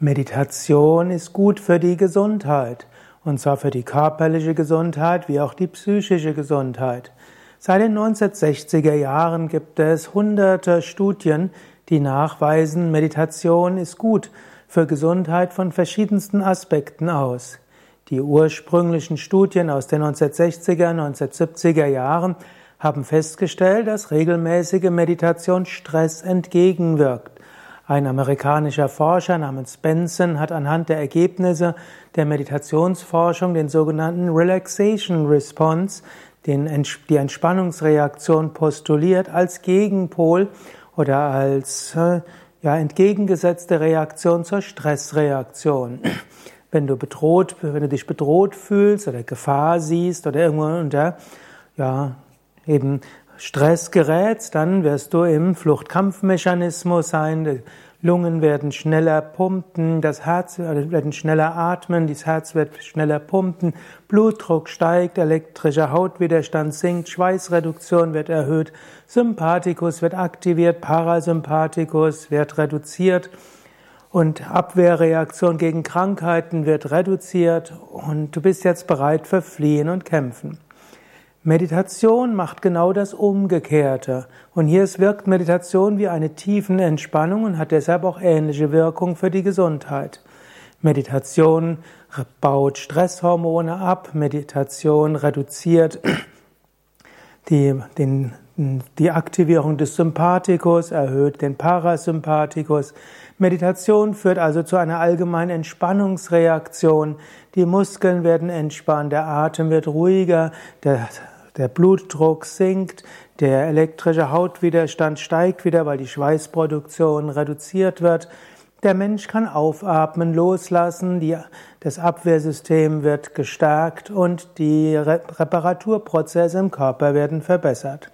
Meditation ist gut für die Gesundheit, und zwar für die körperliche Gesundheit wie auch die psychische Gesundheit. Seit den 1960er Jahren gibt es hunderte Studien, die nachweisen, Meditation ist gut für Gesundheit von verschiedensten Aspekten aus. Die ursprünglichen Studien aus den 1960er, 1970er Jahren haben festgestellt, dass regelmäßige Meditation Stress entgegenwirkt. Ein amerikanischer Forscher namens Benson hat anhand der Ergebnisse der Meditationsforschung den sogenannten Relaxation Response, den, die Entspannungsreaktion postuliert als Gegenpol oder als äh, ja, entgegengesetzte Reaktion zur Stressreaktion. Wenn du bedroht, wenn du dich bedroht fühlst oder Gefahr siehst oder irgendwo unter ja, eben Stress gerätst, dann wirst du im Fluchtkampfmechanismus sein. Die Lungen werden schneller pumpen, das Herz werden schneller atmen, das Herz wird schneller pumpen, Blutdruck steigt, elektrischer Hautwiderstand sinkt, Schweißreduktion wird erhöht, Sympathikus wird aktiviert, Parasympathikus wird reduziert und Abwehrreaktion gegen Krankheiten wird reduziert und du bist jetzt bereit für Fliehen und Kämpfen. Meditation macht genau das Umgekehrte. Und hier wirkt Meditation wie eine tiefen Entspannung und hat deshalb auch ähnliche Wirkung für die Gesundheit. Meditation baut Stresshormone ab, Meditation reduziert die, den, die Aktivierung des Sympathikus, erhöht den Parasympathikus. Meditation führt also zu einer allgemeinen Entspannungsreaktion. Die Muskeln werden entspannt, der Atem wird ruhiger, der der Blutdruck sinkt, der elektrische Hautwiderstand steigt wieder, weil die Schweißproduktion reduziert wird. Der Mensch kann aufatmen, loslassen, die, das Abwehrsystem wird gestärkt und die Reparaturprozesse im Körper werden verbessert.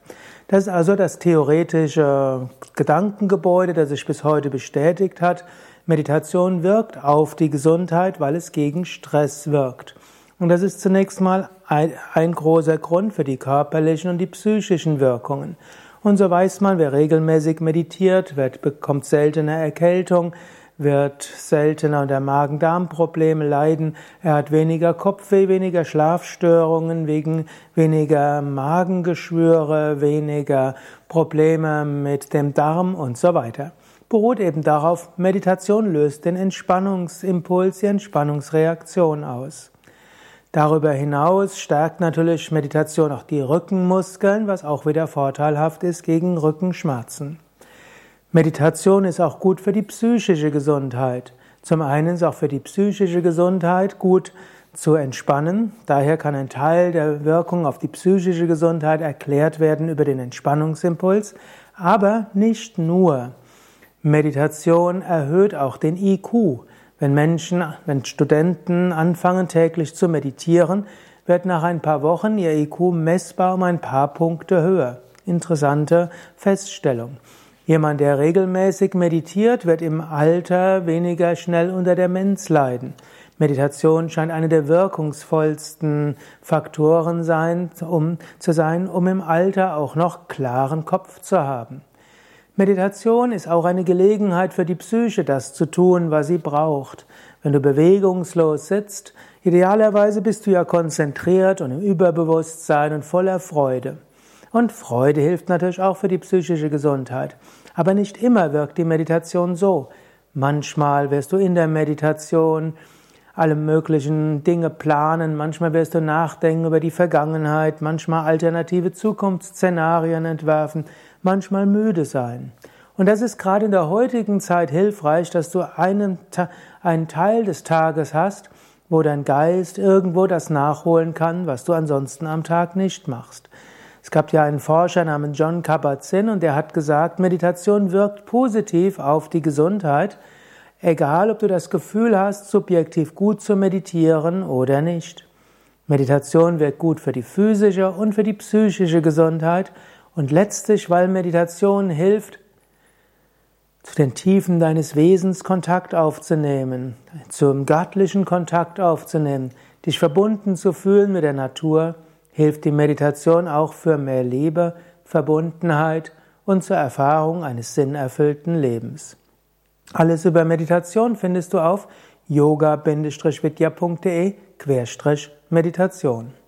Das ist also das theoretische Gedankengebäude, das sich bis heute bestätigt hat. Meditation wirkt auf die Gesundheit, weil es gegen Stress wirkt. Und das ist zunächst mal ein, großer Grund für die körperlichen und die psychischen Wirkungen. Und so weiß man, wer regelmäßig meditiert, wird, bekommt seltener Erkältung, wird seltener unter Magen-Darm-Probleme leiden, er hat weniger Kopfweh, weniger Schlafstörungen, wegen weniger Magengeschwüre, weniger Probleme mit dem Darm und so weiter. Beruht eben darauf, Meditation löst den Entspannungsimpuls, die Entspannungsreaktion aus. Darüber hinaus stärkt natürlich Meditation auch die Rückenmuskeln, was auch wieder vorteilhaft ist gegen Rückenschmerzen. Meditation ist auch gut für die psychische Gesundheit. Zum einen ist auch für die psychische Gesundheit gut zu entspannen. Daher kann ein Teil der Wirkung auf die psychische Gesundheit erklärt werden über den Entspannungsimpuls, aber nicht nur. Meditation erhöht auch den IQ, wenn Menschen, wenn Studenten anfangen täglich zu meditieren, wird nach ein paar Wochen ihr IQ messbar um ein paar Punkte höher. Interessante Feststellung. Jemand, der regelmäßig meditiert, wird im Alter weniger schnell unter Demenz leiden. Meditation scheint eine der wirkungsvollsten Faktoren sein, um, zu sein, um im Alter auch noch klaren Kopf zu haben. Meditation ist auch eine Gelegenheit für die Psyche, das zu tun, was sie braucht. Wenn du bewegungslos sitzt, idealerweise bist du ja konzentriert und im Überbewusstsein und voller Freude. Und Freude hilft natürlich auch für die psychische Gesundheit. Aber nicht immer wirkt die Meditation so. Manchmal wirst du in der Meditation alle möglichen Dinge planen, manchmal wirst du nachdenken über die Vergangenheit, manchmal alternative Zukunftsszenarien entwerfen, manchmal müde sein. Und das ist gerade in der heutigen Zeit hilfreich, dass du einen, einen Teil des Tages hast, wo dein Geist irgendwo das nachholen kann, was du ansonsten am Tag nicht machst. Es gab ja einen Forscher namens John Kabat-Zinn und der hat gesagt, Meditation wirkt positiv auf die Gesundheit, egal ob du das Gefühl hast, subjektiv gut zu meditieren oder nicht. Meditation wirkt gut für die physische und für die psychische Gesundheit und letztlich, weil Meditation hilft, zu den Tiefen deines Wesens Kontakt aufzunehmen, zum göttlichen Kontakt aufzunehmen, dich verbunden zu fühlen mit der Natur, hilft die Meditation auch für mehr Liebe, Verbundenheit und zur Erfahrung eines sinnerfüllten Lebens. Alles über Meditation findest du auf yoga-vidya.de-meditation.